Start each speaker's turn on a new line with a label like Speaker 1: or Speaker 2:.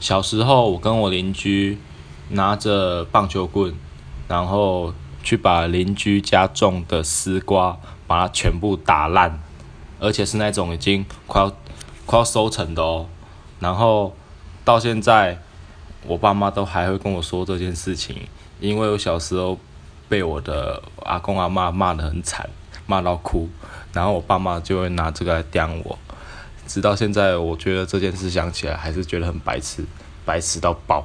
Speaker 1: 小时候我跟我邻居拿着棒球棍，然后去把邻居家种的丝瓜把它全部打烂，而且是那种已经快要快要收成的哦。然后到现在，我爸妈都还会跟我说这件事情，因为我小时候被我的阿公阿妈骂得很惨，骂到哭，然后我爸妈就会拿这个来刁我。直到现在，我觉得这件事想起来还是觉得很白痴，白痴到爆。